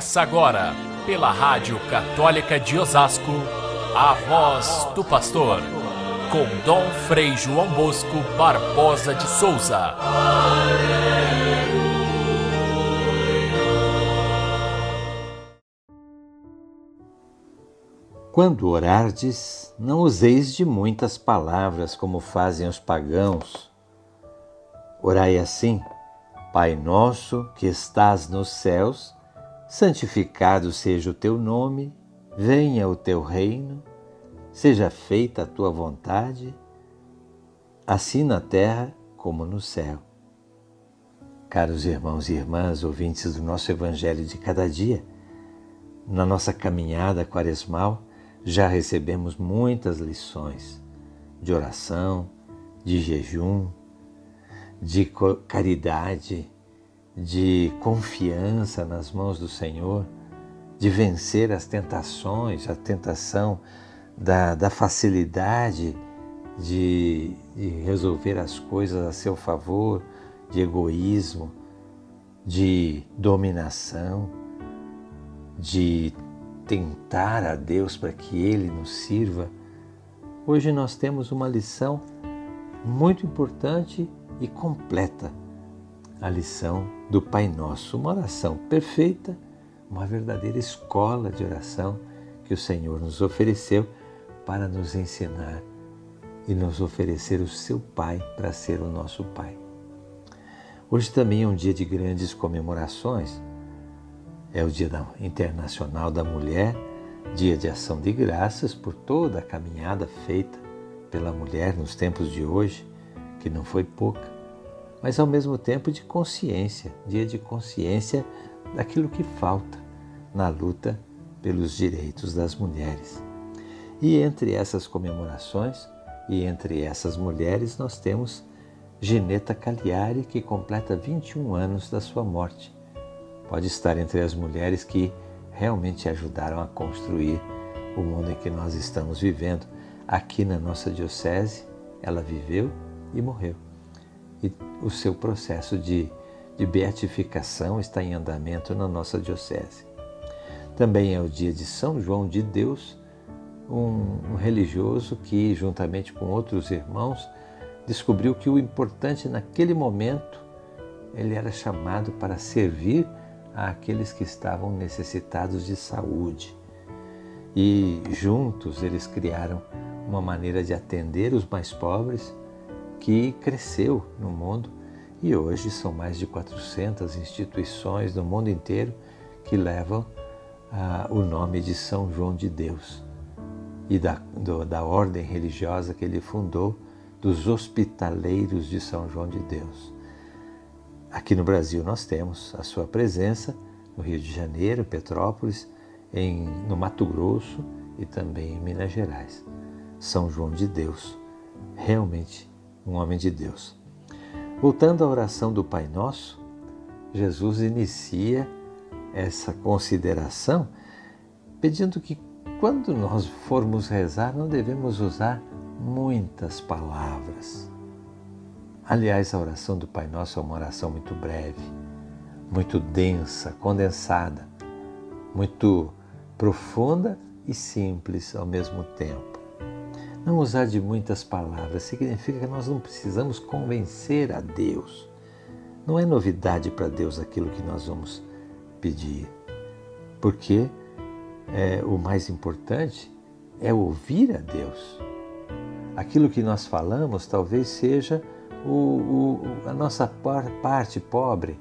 Começa agora, pela Rádio Católica de Osasco, a voz do pastor, com Dom Frei João Bosco Barbosa de Souza. Quando orardes, não useis de muitas palavras como fazem os pagãos. Orai assim: Pai nosso que estás nos céus, santificado seja o teu nome, venha o teu reino, seja feita a tua vontade, assim na terra como no céu. Caros irmãos e irmãs, ouvintes do nosso Evangelho de cada dia, na nossa caminhada quaresmal, já recebemos muitas lições de oração, de jejum, de caridade, de confiança nas mãos do Senhor, de vencer as tentações, a tentação da, da facilidade de, de resolver as coisas a seu favor, de egoísmo, de dominação, de tentar a Deus para que Ele nos sirva. Hoje nós temos uma lição muito importante e completa a lição do Pai Nosso, uma oração perfeita, uma verdadeira escola de oração que o Senhor nos ofereceu para nos ensinar e nos oferecer o seu Pai para ser o nosso Pai. Hoje também é um dia de grandes comemorações. É o Dia Internacional da Mulher, dia de ação de graças por toda a caminhada feita pela mulher nos tempos de hoje que não foi pouca, mas ao mesmo tempo de consciência, dia de consciência daquilo que falta na luta pelos direitos das mulheres. E entre essas comemorações e entre essas mulheres nós temos Gineta Cagliari, que completa 21 anos da sua morte. Pode estar entre as mulheres que realmente ajudaram a construir o mundo em que nós estamos vivendo. Aqui na nossa diocese, ela viveu e morreu. E o seu processo de, de beatificação está em andamento na nossa Diocese. Também é o dia de São João de Deus, um, um religioso que, juntamente com outros irmãos, descobriu que o importante naquele momento ele era chamado para servir àqueles que estavam necessitados de saúde. E juntos eles criaram uma maneira de atender os mais pobres que cresceu no mundo e hoje são mais de 400 instituições no mundo inteiro que levam ah, o nome de São João de Deus e da, do, da ordem religiosa que ele fundou, dos Hospitaleiros de São João de Deus. Aqui no Brasil nós temos a sua presença no Rio de Janeiro, Petrópolis, em, no Mato Grosso e também em Minas Gerais. São João de Deus, realmente um homem de Deus. Voltando à oração do Pai Nosso, Jesus inicia essa consideração pedindo que quando nós formos rezar não devemos usar muitas palavras. Aliás, a oração do Pai Nosso é uma oração muito breve, muito densa, condensada, muito profunda e simples ao mesmo tempo. Não usar de muitas palavras significa que nós não precisamos convencer a Deus. Não é novidade para Deus aquilo que nós vamos pedir, porque é, o mais importante é ouvir a Deus. Aquilo que nós falamos talvez seja o, o, a nossa parte pobre,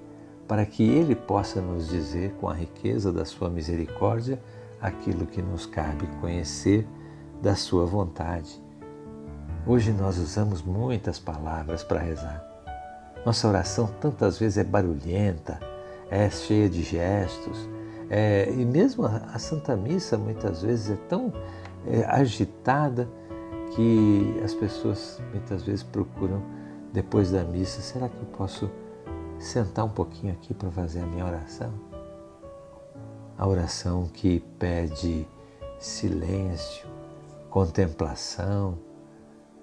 para que Ele possa nos dizer, com a riqueza da Sua misericórdia, aquilo que nos cabe conhecer da Sua vontade. Hoje nós usamos muitas palavras para rezar. Nossa oração tantas vezes é barulhenta, é cheia de gestos, é, e mesmo a, Santa Missa muitas vezes é tão é, agitada que as pessoas muitas vezes procuram depois da missa, será que eu posso sentar um pouquinho aqui para fazer a minha oração? A oração que pede silêncio, contemplação,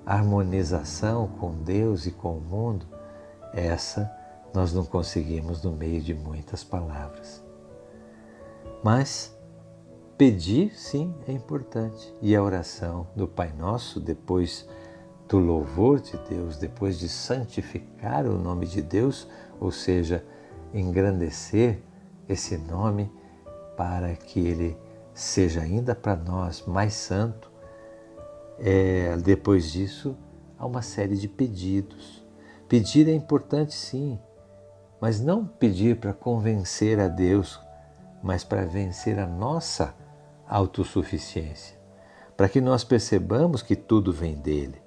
harmonização com Deus e com o mundo, essa nós não conseguimos no meio de muitas palavras. Mas pedir, sim, é importante. E a oração do Pai Nosso, depois do louvor de Deus, depois de santificar o nome de Deus, ou seja, engrandecer esse nome para que ele seja ainda para nós mais santo, é, depois disso há uma série de pedidos. Pedir é importante sim, mas não pedir para convencer a Deus, mas para vencer a nossa autossuficiência, para que nós percebamos que tudo vem dele,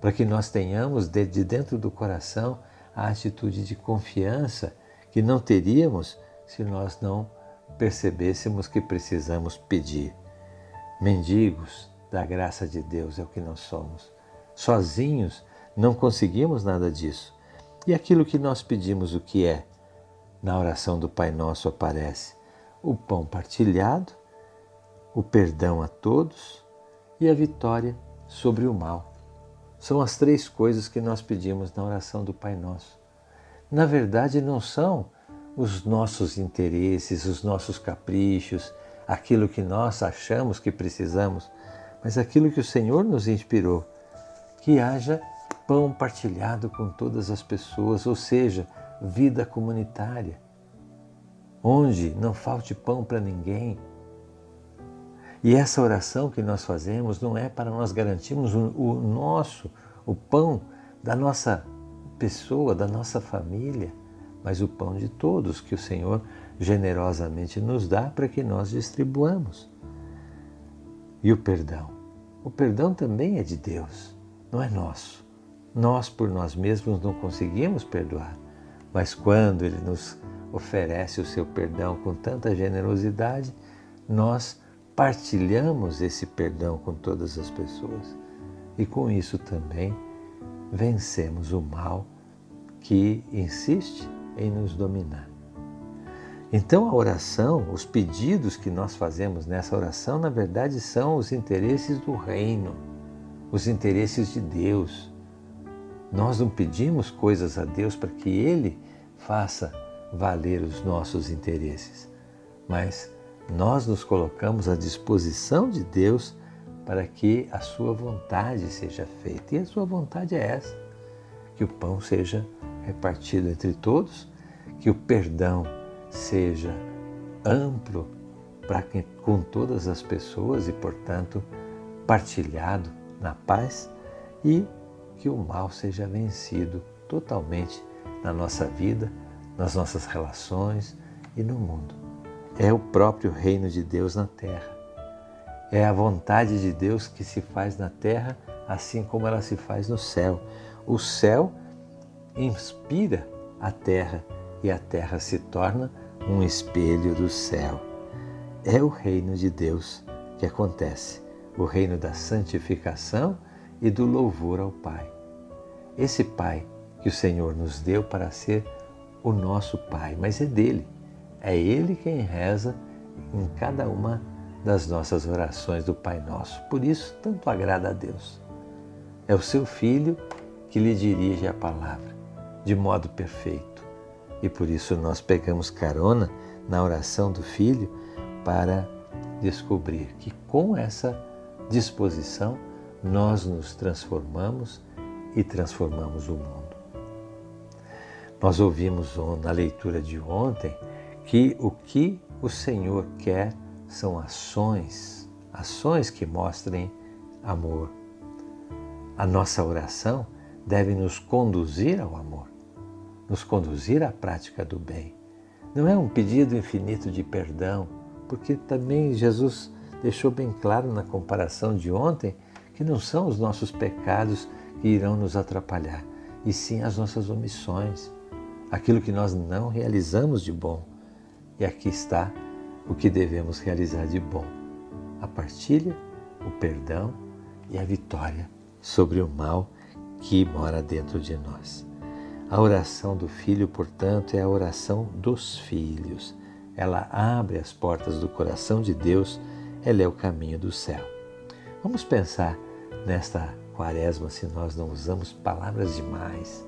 para que nós tenhamos de dentro do coração a atitude de confiança que não teríamos se nós não percebêssemos que precisamos pedir. Mendigos da graça de Deus é o que nós somos. Sozinhos não conseguimos nada disso. E aquilo que nós pedimos, o que é? Na oração do Pai Nosso aparece o pão partilhado, o perdão a todos e a vitória sobre o mal. São as três coisas que nós pedimos na oração do Pai Nosso. Na verdade, não são os nossos interesses, os nossos caprichos, aquilo que nós achamos que precisamos, mas aquilo que o Senhor nos inspirou, que haja pão partilhado com todas as pessoas, ou seja, vida comunitária, onde não falte pão para ninguém. E essa oração que nós fazemos não é para nós garantirmos o, nosso, o pão da nossa pessoa, da nossa família, mas o pão de todos que o Senhor generosamente nos dá para que nós distribuamos. E o perdão? O perdão também é de Deus, não é nosso. Nós, por nós mesmos, não conseguimos perdoar, mas quando Ele nos oferece o seu perdão com tanta generosidade, nós partilhamos esse perdão com todas as pessoas. E com isso também vencemos o mal que insiste em nos dominar. Então a oração, os pedidos que nós fazemos nessa oração, na verdade são os interesses do reino, os interesses de Deus. Nós não pedimos coisas a Deus para que Ele faça valer os nossos interesses, mas nós nos colocamos à disposição de Deus para que a Sua vontade seja feita. E a Sua vontade é essa: que o pão seja repartido entre todos, que o perdão seja amplo para com todas as pessoas e, portanto, partilhado na paz e que o mal seja vencido totalmente na nossa vida, nas nossas relações e no mundo. É o próprio reino de Deus na terra. É a vontade de Deus que se faz na terra, assim como ela se faz no céu. O céu inspira a terra e a terra se torna um espelho do céu. É o reino de Deus que acontece, o reino da santificação e do louvor ao Pai. Esse Pai que o Senhor nos deu para ser o nosso Pai, mas é dele. É Ele quem reza em cada uma das nossas orações do Pai Nosso. Por isso, tanto agrada a Deus. É o seu Filho que lhe dirige a palavra de modo perfeito. E por isso nós pegamos carona na oração do Filho para descobrir que com essa disposição nós nos transformamos e transformamos o mundo. Nós ouvimos na leitura de ontem que o que o Senhor quer são ações, ações que mostrem amor. A nossa oração deve nos conduzir ao amor nos conduzir à prática do bem. Não é um pedido infinito de perdão, porque também Jesus deixou bem claro na comparação de ontem que não são os nossos pecados que irão nos atrapalhar, e sim as nossas omissões, aquilo que nós não realizamos de bom. E aqui está o que devemos realizar de bom: a partilha, o perdão e a vitória sobre o mal que mora dentro de nós. A oração do filho, portanto, é a oração dos filhos. Ela abre as portas do coração de Deus, ela é o caminho do céu. Vamos pensar nesta quaresma se nós não usamos palavras demais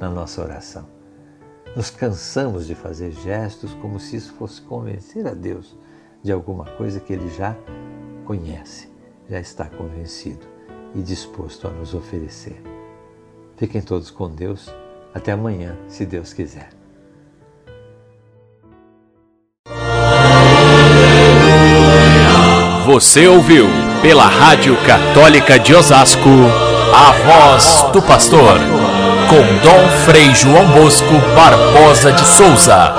na nossa oração. Nos cansamos de fazer gestos como se isso fosse convencer a Deus. de alguma coisa que ele já conhece, já está convencido e disposto a nos oferecer. Fiquem todos com Deus. Até amanhã, se Deus quiser. Você ouviu pela Rádio Católica de Osasco a voz do pastor com Dom Frei João Bosco Barbosa de Souza.